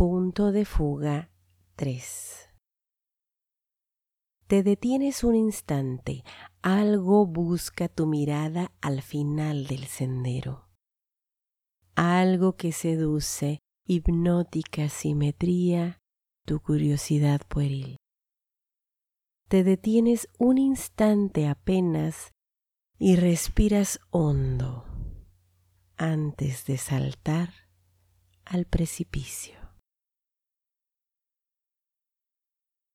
Punto de fuga 3. Te detienes un instante, algo busca tu mirada al final del sendero. Algo que seduce, hipnótica simetría, tu curiosidad pueril. Te detienes un instante apenas y respiras hondo antes de saltar al precipicio.